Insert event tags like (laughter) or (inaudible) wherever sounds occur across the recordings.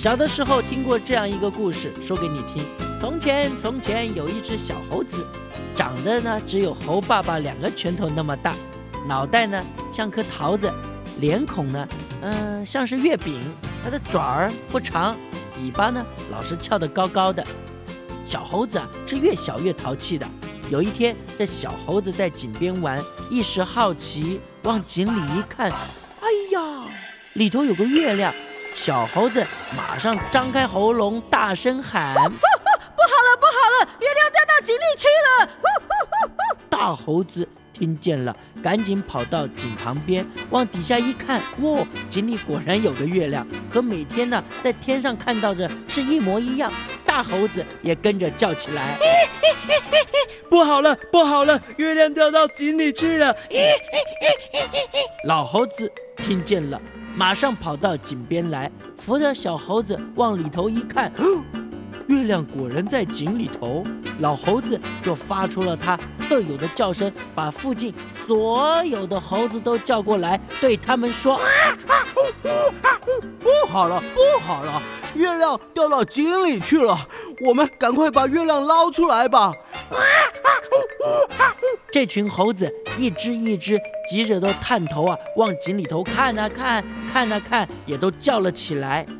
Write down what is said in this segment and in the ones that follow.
小的时候听过这样一个故事，说给你听。从前，从前有一只小猴子，长得呢只有猴爸爸两个拳头那么大，脑袋呢像颗桃子，脸孔呢，嗯，像是月饼。它的爪儿不长，尾巴呢老是翘得高高的。小猴子啊是越小越淘气的。有一天，这小猴子在井边玩，一时好奇，往井里一看，哎呀，里头有个月亮。小猴子马上张开喉咙，大声喊：“ (laughs) 不好了，不好了，月亮掉到井里去了！” (laughs) 大猴子听见了，赶紧跑到井旁边，往底下一看，哇，井里果然有个月亮，和每天呢在天上看到的是一模一样。大猴子也跟着叫起来：“ (laughs) 不好了，不好了，月亮掉到井里去了！”老猴子听见了。马上跑到井边来，扶着小猴子往里头一看，(gasps) 月亮果然在井里头。老猴子就发出了它特有的叫声，把附近所有的猴子都叫过来，对他们说：(laughs) “不好了，不好了，月亮掉到井里去了，我们赶快把月亮捞出来吧！” (laughs) 这群猴子一只一只急着都探头啊，往井里头看啊看，看啊看，也都叫了起来。(laughs)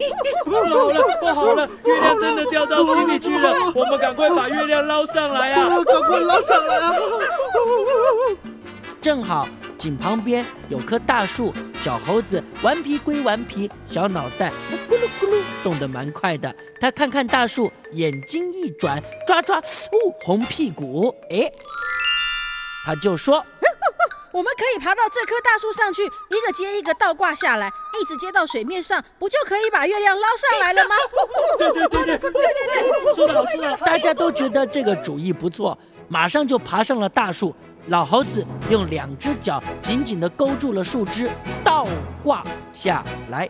不好了，不好了，月亮真的掉到井里去了，我们赶快把月亮捞上来啊！赶快捞上来啊！(laughs) 正好井旁边有棵大树，小猴子顽皮归顽皮，小脑袋咕噜咕噜动得蛮快的。他看看大树，眼睛一转，抓抓，哦，红屁股，哎。他就说：“我们可以爬到这棵大树上去，一个接一个倒挂下来，一直接到水面上，不就可以把月亮捞上来了吗？”对对对对对对对，说的好，说的好。大家都觉得这个主意不错，马上就爬上了大树。老猴子用两只脚紧紧地勾住了树枝，倒挂下来。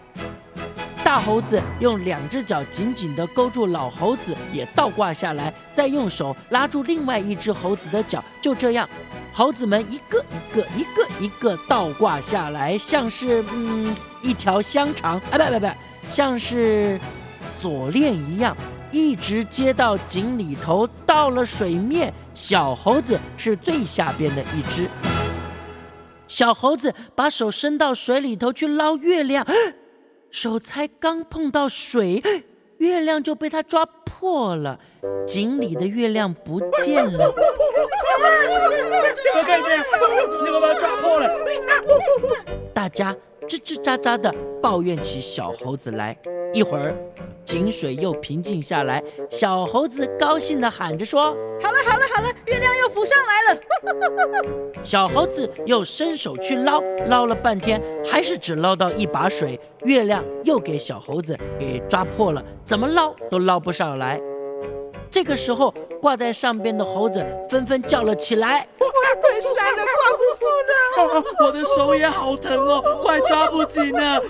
大猴子用两只脚紧紧地勾住老猴子，也倒挂下来，再用手拉住另外一只猴子的脚，就这样。猴子们一个一个一个一个倒挂下来，像是嗯一条香肠啊，不不不，像是锁链一样，一直接到井里头，到了水面。小猴子是最下边的一只。小猴子把手伸到水里头去捞月亮，手才刚碰到水，月亮就被它抓破了，井里的月亮不见了。快看见，你把它抓破了！大家吱吱喳喳的抱怨起小猴子来。一会儿，井水又平静下来，小猴子高兴地喊着说：“好了好了好了，月亮又浮上来了！” (laughs) 小猴子又伸手去捞，捞了半天，还是只捞到一把水，月亮又给小猴子给抓破了，怎么捞都捞不上来。这个时候，挂在上边的猴子纷纷叫了起来：“快摔了，挂不住了！(laughs) 我的手也好疼哦，快抓不紧了！”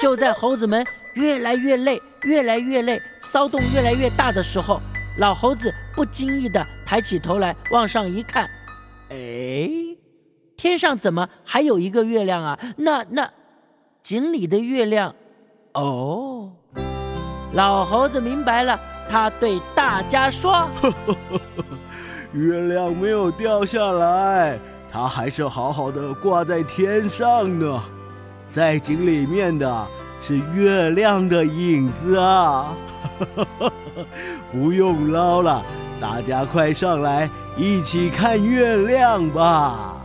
就在猴子们越来越累、越来越累、骚动越来越大的时候，老猴子不经意地抬起头来，往上一看，哎，天上怎么还有一个月亮啊？那那井里的月亮，哦。老猴子明白了，他对大家说：“ (laughs) 月亮没有掉下来，它还是好好的挂在天上呢。在井里面的是月亮的影子啊！(laughs) 不用捞了，大家快上来一起看月亮吧。”